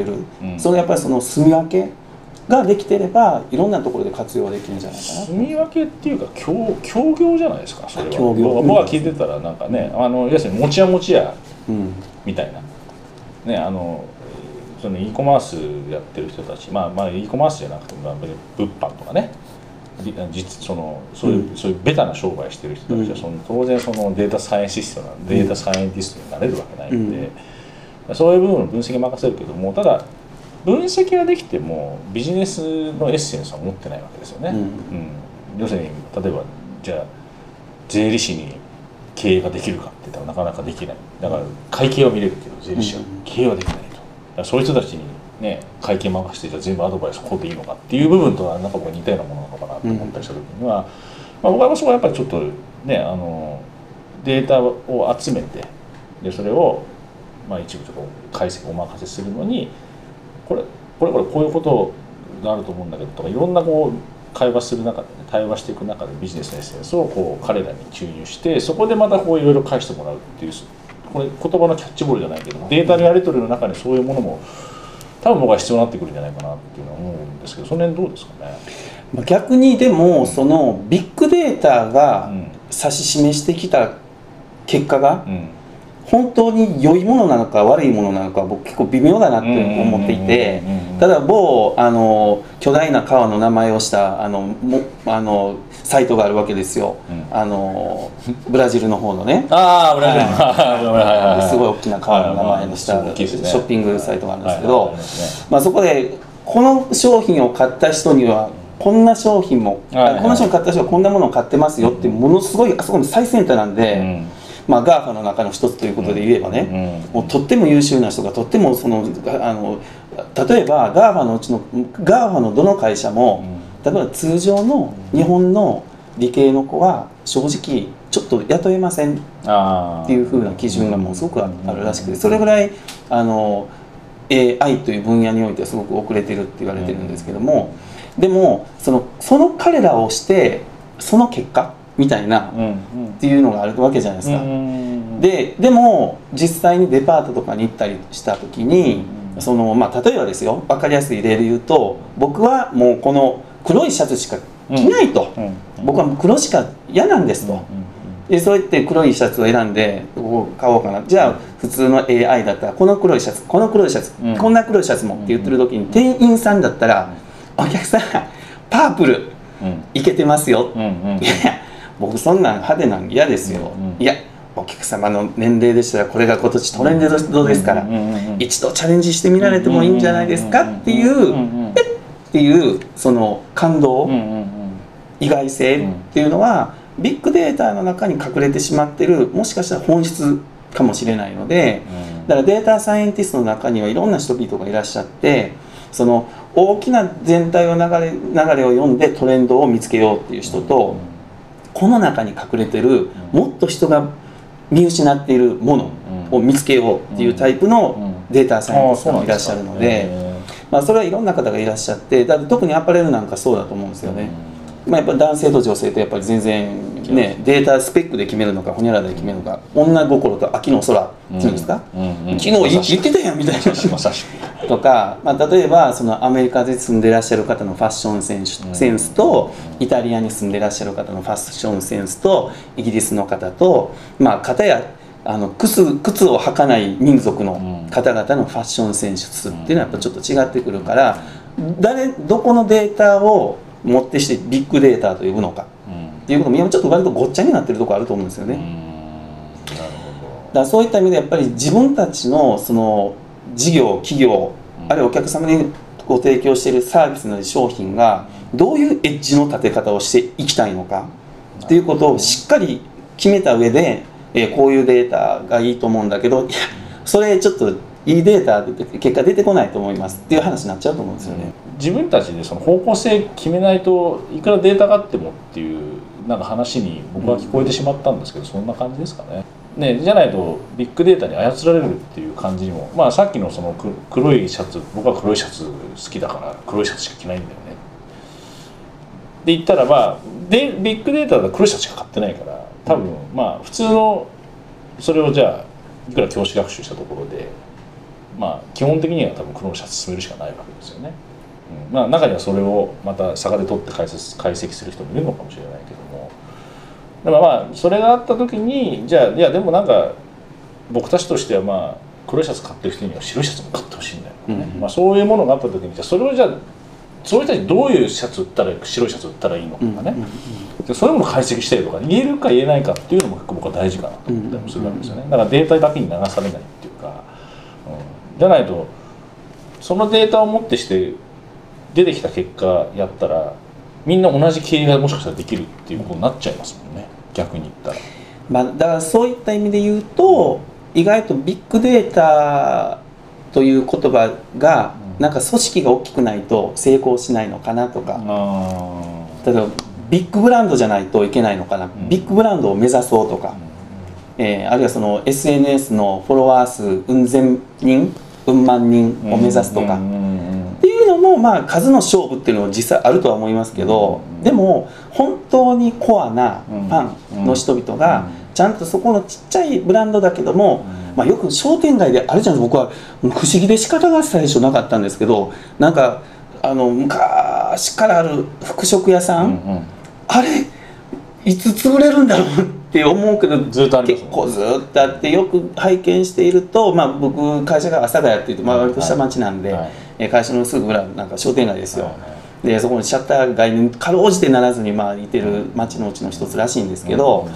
る、そのやっぱりその住み分けができてればいろんなところで活用できるんじゃないかな。住み分けっていうか協協業じゃないですかそれは。協業。僕は聞いてたらなんかねあの要するに持ち屋持ち屋うん。みたいな。ねあのその e コマースやってる人たちまあまあ e コマースじゃなくてもまあ物販とかね。り実そのそういう、うん。そういうベタな商売してる人たちは、うん。その当然そのデータサイエンティストなデータサイエンティストになれるわけないんで、そういう部分の分析任せるけどもただ分析ができてもビジネスのエッセンスは持ってないわけですよね。うん。うん。要するに例えばじゃあ税理士に経営ができるかって言ったらなかなかできない。だから会計は見れるけど税理士はうん。経営はできないと。だからそういう人たちにね会計任せてじゃあ全部アドバイスこうでいいのかっていう部分とはなんか僕は似たようなものなのかなと思ったりした時には、まあ、僕はそこはやっぱりちょっとねあのデータを集めてでそれをまあ一部ちょっと解析お任せするのにこれこれこれこういうことがあると思うんだけどとかいろんなこう会話する中でね対話していく中でビジネスのエッセンスをこう彼らに注入してそこでまたこういろいろ返してもらうっていうこれ言葉のキャッチボールじゃないけどデータのやり取りの中にそういうものも多分僕は必要になってくるんじゃないかなっていうのは思うんですけどその辺どうですかね？まあ逆にでもそのビッグデータがうん。指し示してきた結果がうん本当に良いものなのか悪いものなのか僕結構微妙だなって思っていてただ某あの巨大な川の名前をしたあのもあのサイトがあるわけですよ、うん。あのブラジルの方のね。ああ、ブラジル。すごい大きな川の名前にしたショッピングサイトがあるんですけはいはいどますねまあそこでこの商品を買った人にはこんな商品も、はいはい。この商品買った人はこんなものを買ってますよってものすごいあそこの最先端なんで、うんまあ、GAFA の中の一つということで言えばね、うん。もうとっても優秀な人がとってもそのあの例えば GAFA のうちの GAFA のどの会社も、例えば通常の日本の理系の子は正直ちょっと雇えませんっていう風な基準がもうすごくああるらしくてそれぐらいあの AI という分野においてはすごく遅れてるって言われてるんですけどもでもそのその彼らをしてその結果みたいなうんうんっていうのがあるわけじゃないですか。うんででも実際にデパートとかに行ったりした時にうんその、まあ、例えばですよ分かりやすい例で言うと僕はもうこの黒いシャツしか着ないと、うん僕はもう黒しか嫌なんですと。うんでそうやって黒いシャツを選んで買おうかな。じゃあ普通の AI だったらこの黒いシャツこの黒いシャツ、うん。こんな黒いシャツもって言ってる時に店員さんだったら「お客さんパープルうん。いけてますよ」うんうん。いや僕そんなん派手なん嫌ですよ、うんいやお客様の年齢でしたらこれが今年トレンドですから、うんうんうん一度チャレンジしてみられてもいいんじゃないですかっていう、うんうんっていうその感動、うんうんうん意外性っていうのは、ビッグデータの中に隠れてしまってるもしかしたら本質かもしれないのでだからデータサイエンティストの中にはいろんな人々がいらっしゃってその大きな全体を流れ流れを読んでトレンドを見つけようっていう人と、この中に隠れてるもっと人が見失っているものを見つけようっていうタイプのデータサイエンティストもいらっしゃるので、まあ、それはいろんな方がいらっしゃってだって特にアパレルなんかそうだと思うんですよね。まあ、やっぱ男性と女性とやっぱり全然ねデータスペックで決めるのかほにゃららで決めるのか女心と秋の空っていうんですか、昨日言言ってたやんみたいな。とか、まあ、例えばそのアメリカで住んでらっしゃる方のファッションセンスセンスとイタリアに住んでらっしゃる方のファッションセンスとイギリスの方とまあ片やあの靴靴を履かない民族の方々のファッションセンスっていうのはやっぱちょっと違ってくるから誰どこのデータを持ってしてビッグデータと呼ぶのか。っていうことも今ちょっと割とごっちゃになってるところあると思うんですよね。なるだからそういった意味でやっぱり自分たちのその事業企業あるいはお客様にご提供しているサービスなり商品がどういうエッジの立て方をしていきたいのか。っていうことをしっかり決めた上で、えーこういうデータがいいと思うんだけどいやそれちょっといいデータで結果出てこないと思いますっていう話になっちゃうと思うんですよね。自分たちでその方向性決めないといくらデータがあってもっていうなんか話に僕は聞こえてしまったんですけど、そんな感じですかね。ねじゃないとビッグデータに操られるっていう感じにもまあさっきのそのく黒いシャツ僕は黒いシャツ好きだから黒いシャツしか着ないんだよね。で言ったらまあでビッグデータだと黒いシャツしか買ってないから多分まあ普通のそれをじゃあいくら教師学習したところでまあ基本的には多分クローンシャツ進めるしかないわけですよね。うん、まあ中にはそれをまた差がで取って解説解析する人もいるのかもしれないけども。だからまあそれがあった時にじゃあいやでもなんか僕たちとしてはまあ黒いシャツ買ってる人には白いシャツも買ってほしいんだよね、うんまあ、そういうものがあった時にじゃあそれをじゃあそういう人にどういうシャツ売ったら白いシャツ売ったらいいのとかね、でそういうものを解析したりとか言えるか言えないかっていうのも結構僕は大事かなと思ったりもするわけですよね。だからデータだけに流されないっていうか、うん、じゃないとそのデータをもってして出てきた結果やったらみんな同じ経営がもしかしたらできるっていうことになっちゃいますもんね。逆に言ったら。まあ、だからそういった意味で言うと意外とビッグデータという言葉がうん。なんか組織が大きくないと成功しないのかなとか。あ例えばビッグブランドじゃないといけないのかな、ん。ビッグブランドを目指そうとか、えーあるいはその SNS のフォロワー数うん千人うん万人を目指すとか、うんっていうのもまあ数の勝負っていうのは実際あるとは思いますけど、うん。でも本当にコアなファンの人々がちゃんとそこのちっちゃいブランドだけども、まあ、よく商店街であるじゃん僕は不思議で仕方が最初なかったんですけどなんかあの昔からある服飾屋さん、うんうん。あれいつ潰れるんだろうって思うけどずっとあります結構ずっとあってよく拝見していると、まあ、僕会社が阿佐ヶ谷っていうと、まあ、割と下町なんで、はい。えー会社のすぐ裏なんか商店街ですよ、はいはい。でそこにシャッター街にかろうじてならずにまあいてる町のうちの一つらしいんですけど、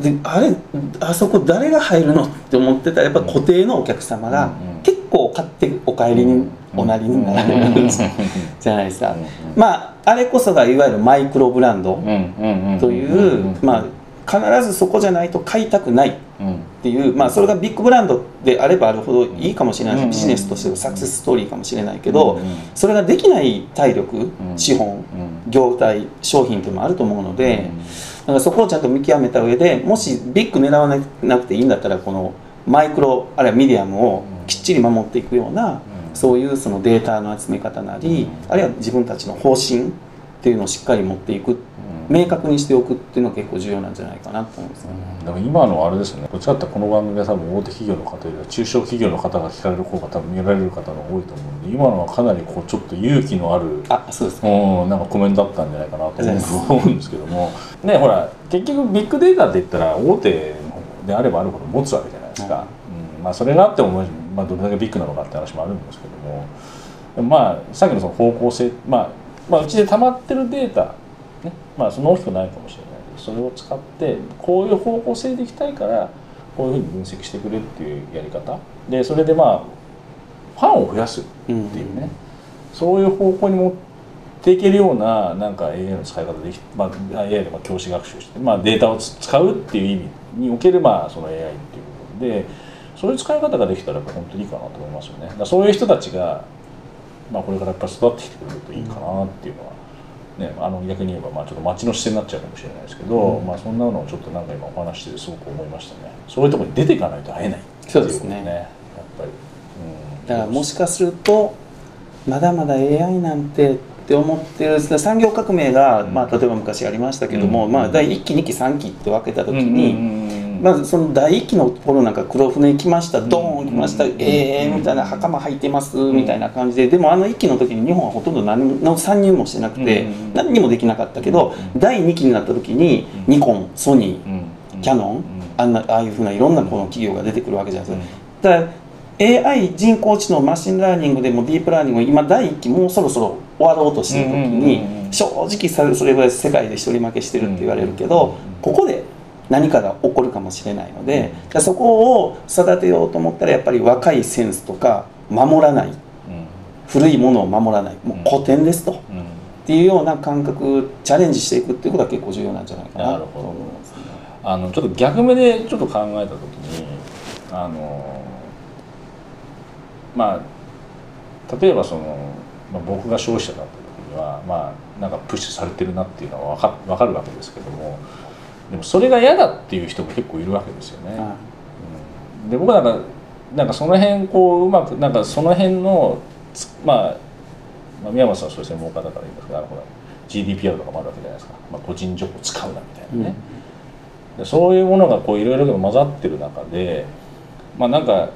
であれあそこ誰が入るのって思ってたらやっぱ固定のお客様が結構買ってお帰りにおなりになられるん。じゃないですか、まああれこそがいわゆるマイクロブランドという、まあ必ずそこじゃないと買いたくない。っていう、まあ、それがビッグブランドであればあるほどいいかもしれないし、うん。ビジネスとしてのサクセスストーリーかもしれないけど、うん。うんそれができない体力、ん。資本、業態商品っていうのもあると思うので、だからそこをちゃんと見極めた上でもしビッグ狙わなくていいんだったらこのマイクロあるいはミディアムをきっちり守っていくような、そういうそのデータの集め方なり、あるいは自分たちの方針っていうのをしっかり持っていく明確にしておくっていうのが結構重要なんじゃないかなと思いますね。でも今のあれですね。こっちだったらこの番組は多分大手企業の方よりは中小企業の方が聞かれる方が多分見られる方が多いと思うんで今のはかなりこうちょっと勇気のあるあそうですか。うん、なんかコメントだったんじゃないかなと思うんですけども。ねほら結局ビッグデータって言ったら大手であればあるほど持つわけじゃないですか、うん。まあ、それがあっても、まあ、どれだけビッグなのかって話もあるんですけどもまあさっきのその方向性、まあ、まあうちで溜まってるデータ、ね。まあ、そんな大きくないかもしれないけどそれを使ってこういう方向性でいきたいからこういうふうに分析してくれっていうやり方。でそれでまあファンを増やすっていうね、そういう方向に持っていけるようななんか AI の使い方でき、まあ、AI でまあ教師学習して、まあ、データをつ使うっていう意味におけるまあその AI っていう部分でそういう使い方ができたら本当にいいかなと思いますよね。だそういう人たちが、まあ、これからやっぱり育ってきてくれるといいかなっていうのは、ね、あの逆に言えばまあちょっと街の視点になっちゃうかもしれないですけど、うん。まあ、そんなのをちょっとなんか今お話しててすごく思いましたね。そういうところに出ていかないと会えないっていそうですね。ことやっぱり。うん、だからもしかするとまだまだ AI なんてって思ってる産業革命が、うん。まあ、例えば昔ありましたけども、うん。まあ、第1期2期3期って分けた時うんに、まずその第1期の頃なんか黒船来ました。ドーン来ました、うん。ええー、みたいな袴履いてますみたいな感じで。でもあの1期の時に日本はほとんど何の参入もしてなくて、うん何にもできなかったけど、うん第2期になった時にうん。ニコンソニー、うんキャノン、うんあんなああいうふうないろんなこの企業が出てくるわけじゃないですか。うんだから AI 人工知能マシンラーニングでもディープラーニングも今第1期もうそろそろ終わろうとしてる時にうん正直さそれぐらい世界で一人負けしてるって言われるけうんどここで何かが起こるかもしれないのでだからそこを育てようと思ったらやっぱり若いセンスとか守らない。うん。古いものを守らない。もう古典ですと。っうん。ていうような感覚チャレンジしていくっていうことが結構重要なんじゃないかな。と思いますね。あのちょっと逆目でちょっと考えた時にあのまあ例えばその、まあ、僕が消費者だった時にはまあなんかプッシュされてるなっていうのは分か分かるわけですけどもでもそれが嫌だっていう人も結構いるわけですよね。はうん。で僕はなんかなんかその辺こううまくなんかその辺のつまあ、まあ、宮本さんはそういう専門家だから言いますけどほら GDPR とかもあるわけじゃないですか、まあ、個人情報使うなみたいなね、でそういうものがこういろいろ混ざってる中でまあなんか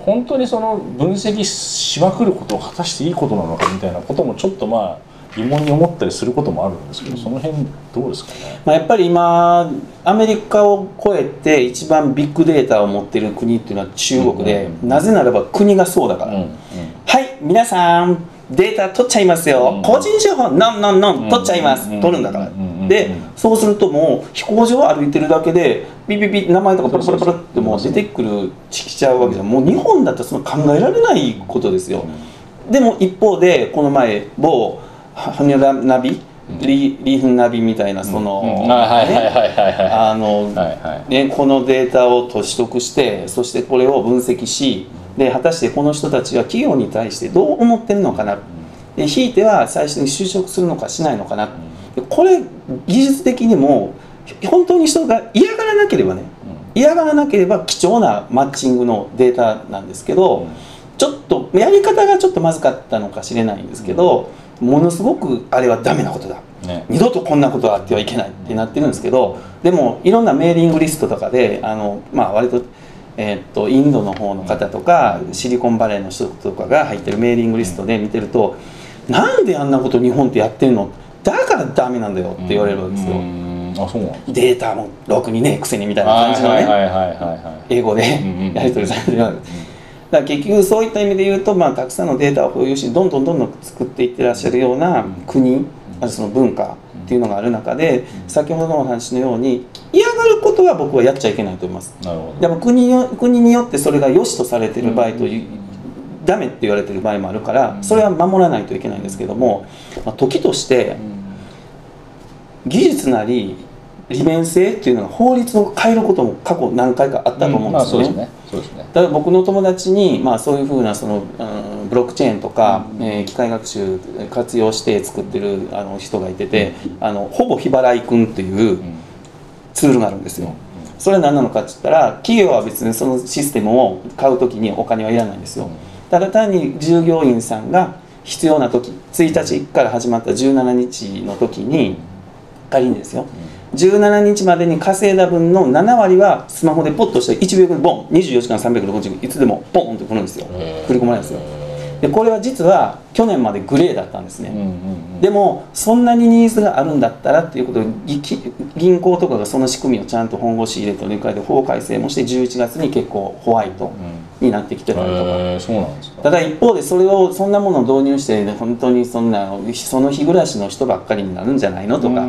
本当にその分析しまくることを果たしていいことなのかみたいなこともちょっとまあ疑問に思ったりすることもあるんですけど、その辺どうですかね、まあ、やっぱり今アメリカを超えて一番ビッグデータを持っている国っていうのは中国で、うんうんうん。なぜならば国がそうだから、うんうん。はい皆さんデータ取っちゃいますよ、うん個人情報ノンノンノン取っちゃいます、うん取るんだから、うんでそうするともう飛行場を歩いてるだけでビビビ名前とかパラパラパラってもう出てくるちきちゃうわけじゃん。もう日本だったらその考えられないことですよ、でも一方でこの前某ハニャナビリリーフンナビみたいなその、ね、このデータを取得してそしてこれを分析しで果たしてこの人たちは企業に対してどう思ってるのかな？でひいては最初に就職するのかしないのかな？でこれ技術的にも本当に人が嫌がらなければね嫌がらなければ貴重なマッチングのデータなんですけど、ちょっとやり方がちょっとまずかったのかしれないんですけど、ものすごくあれはダメなことだ。ね。二度とこんなことがあってはいけないってなってるんですけどでもいろんなメーリングリストとかであの、まあ、割と,、えーっとインドの方の方とかシリコンバレーの人とかが入ってるメーリングリストで見てるとなんであんなこと日本ってやってんの？だからダメなんだよって言われるわけですよ。うん。あそうデータもろくにねくせにみたいな感じのね。英語でうんうんやり取りされてるようなだから結局そういった意味で言うと、まあ、たくさんのデータを保有しどんどんどんどん作っていってらっしゃるような国あるその文化っていうのがある中で先ほどのお話のように嫌がることは僕はやっちゃいけないと思います。なるほど。でも国によ国によってそれが良しとされてる場合というダメって言われてる場合もあるからそれは守らないといけないんですけども、まあ、時として技術なり利便性っていうのが法律を変えることも過去何回かあったと思うんですよね。まあそうですね。そうですね。だから僕の友達に、まあ、そういうふうなその、うんブロックチェーンとか、えー機械学習活用して作ってるあの人がいてて、あのほぼ日払いくんっていうツールがあるんですよ。それは何なのかって言ったら企業は別にそのシステムを買う時にお金はいらないんですよ。ただ単に従業員さんが必要な時1日から始まった17日の時に仮にですよ17日までに稼いだ分の7割はスマホでポッとして1秒後にボン。24時間360日いつでもボンって来るんですよ。振り込まれるんですよ。でこれは実は去年までグレーだったんですね、でもそんなにニーズがあるんだったらっていうことで銀行とかがその仕組みをちゃんと本腰入れて乗り換えて法改正もして11月に結構ホワイトになってきてたりとか、うなんですか。ただ一方でそれをそんなものを導入して本当にそんなその日暮らしの人ばっかりになるんじゃないのとか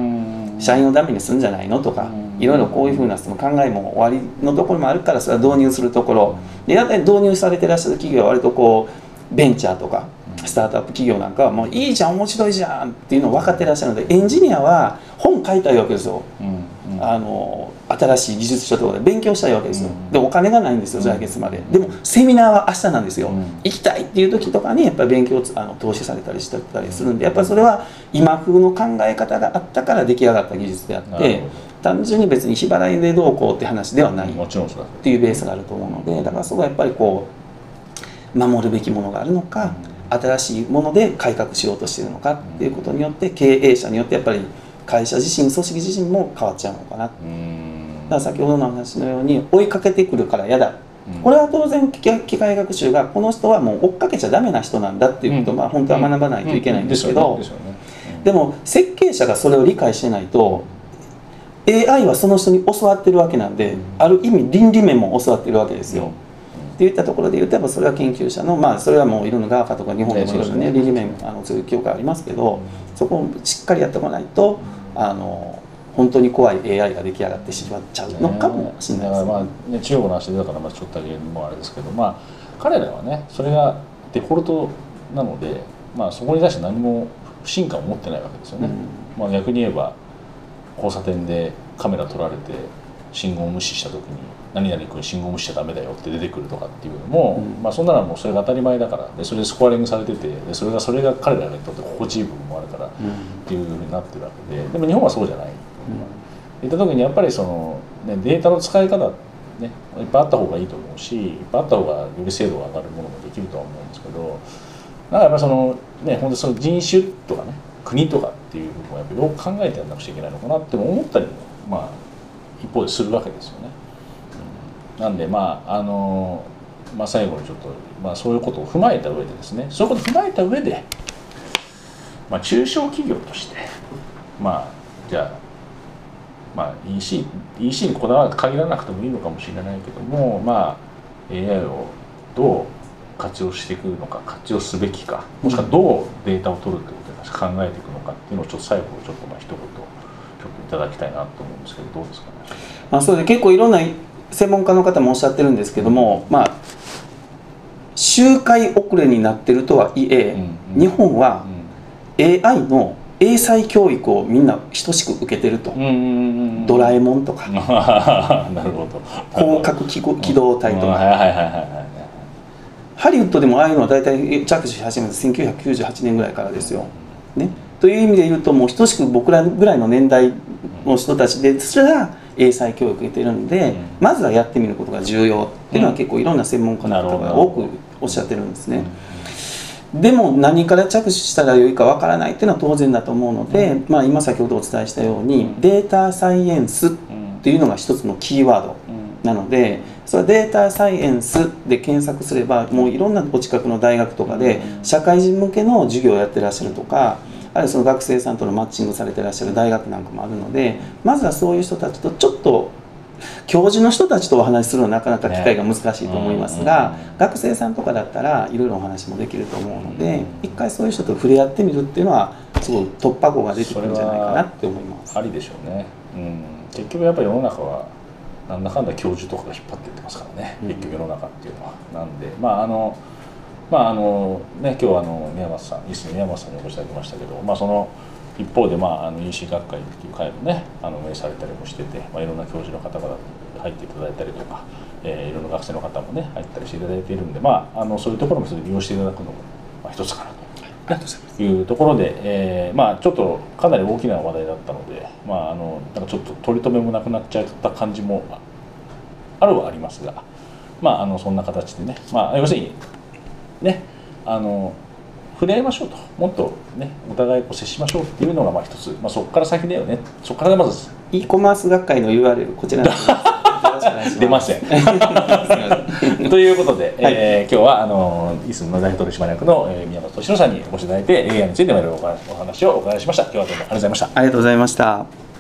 社員をダメにするんじゃないのとかいろいろこういうふうなその考えも終わりのところもあるからそれは導入するところ。でやっぱり導入されてらっしゃる企業は割とこうベンチャーとかスタートアップ企業なんかはもういいじゃん面白いじゃんっていうのを分かってらっしゃるのでエンジニアは本書いたいわけですよ。あの新しい技術書とかで勉強したいわけですよ、うん。でお金がないんですよ来月まで、でもセミナーは明日なんですよ、うん。行きたいっていう時とかにやっぱり勉強あの投資されたりしてたりするんでやっぱりそれは今風の考え方があったから出来上がった技術であって単純に別に日払いでどうこうって話ではない。っもちろんそうだ。ていうベースがあると思うのでだからそこはやっぱりこう守るべきものがあるのか新しいもので改革しようとしているのかっていうことによって経営者によってやっぱり会社自身組織自身も変わっちゃうのかなら先ほどの話のように追いかけてくるから嫌だ、うん。これは当然機械学習がこの人はもう追っかけちゃダメな人なんだっていうことを、まあ本当は学ばないといけないんですけど、でも設計者がそれを理解してないと AI はその人に教わってるわけなんで、ある意味倫理面も教わってるわけですよ。っていったところで言うとやっぱそれは研究者のまあそれはもういろんな GAFA とか日本でもいろいろね。ね倫理面あのそういう教科ありますけどそこをしっかりやっておかないとあの本当に怖い AI が出来上がってしまっちゃうのかもしれないです。ね。まあね中国の話だからまあちょっとだけもうあれですけどまあ彼らはねそれがデフォルトなのでまあそこに対して何も不信感を持ってないわけですよね、まあ逆に言えば交差点でカメラ撮られて信号無視した時に何々君信号無視しちゃダメだよって出てくるとかっていうのも、うん。まあそんなのはもうそれが当たり前だからでそれでスコアリングされててでそれがそれが彼らにとって心地いい部分もあるからっていうふうになってるわけででも日本はそうじゃない。いった時にやっぱりその、ね、データの使い方ねいっぱいあった方がいいと思うしいっぱいあった方がより精度が上がるものもできるとは思うんですけどなんかやっぱそのね本当その人種とかね国とかっていう部分をやっぱよく考えてやんなくちゃいけないのかなって思ったりもまあ一方でするわけですよね。うんなんでまああのまあ、最後にちょっと、まあ、そういうことを踏まえた上でですねそういうことを踏まえた上で、まあ、中小企業としてまあじゃあまあ EC, EC にこだわら限らなくてもいいのかもしれないけどもまあ AI をどう活用していくのか活用すべきかもしくはどうデータを取るってことを考えていくのかっていうのをちょっと最後ちょっとまあ一言ちょっといただきたいなと思うんですけどどうですかね？まあ、そうで結構いろんな専門家の方もおっしゃってるんですけども、まあ周回遅れになってるとはいえ、うんうん。日本は AI の英才教育をみんな等しく受けてると、うんうんうんドラえもんとか。なるほど。広角機動機動隊とか、うんはいはいはいはいはい。ハリウッドでもああいうのは大体着手し始めた1998年ぐらいからですよ。ね、という意味で言うともう等しく僕らぐらいの年代の人たちですら英才教育を受けてるんで、うん。まずはやってみることが重要っていうのは結構いろんな専門家の方が多くおっしゃってるんですね。でも何から着手したらよいかわからないっていうのは当然だと思うので、まあ、今先ほどお伝えしたように、うん。データサイエンスっていうのが一つのキーワードなのでそれはデータサイエンスで検索すればもういろんなお近くの大学とかでうん。社会人向けの授業をやってらっしゃるとかあるいはその学生さんとのマッチングされてらっしゃる大学なんかもあるのでまずはそういう人たちとちょっと教授の人たちとお話しするのはなかなか機会が難しいと思いますが、学生さんとかだったらいろいろお話もできると思うので、うん。一回そういう人と触れ合ってみるっていうのはすごい突破口が出てくるんじゃないかなって思います。ありでしょうね、うん、結局やっぱり世の中はなんだかんだ教授とかが引っ張っていってますからね、うん。結局世の中っていうのは。なんでまああのまああのね今日はあの宮松さん西野宮松さんにお越しいただきましたけどまあその一方でまああの EC 学会っていう会もねあの運営されたりもしてて、まあ、いろんな教授の方々入っていただいたりとか、えーいろんな学生の方もね入ったりしていただいているんでまああのそういうところもそれ利用していただくのも、まあ、一つかなと。と。いうところで、えーまあ、ちょっとかなり大きな話題だったので、まあ、あのなんかちょっと取り留めもなくなっちゃった感じもあるはありますが、まあ、あのそんな形でね、まあ、要するにねあの触れ合いましょうともっとねお互いこう接しましょうっていうのがまあ一つ、まあ、そこから先だよねそこからまず e コマース学会の URL こちら。出ません。ということで、えー今日はあのイスンの代表取締役の、えー宮本敏郎さんにお越しいただいて AI についてもいろいろお話をお伺いしました。今日はどうもありがとうございました。ありがとうございました。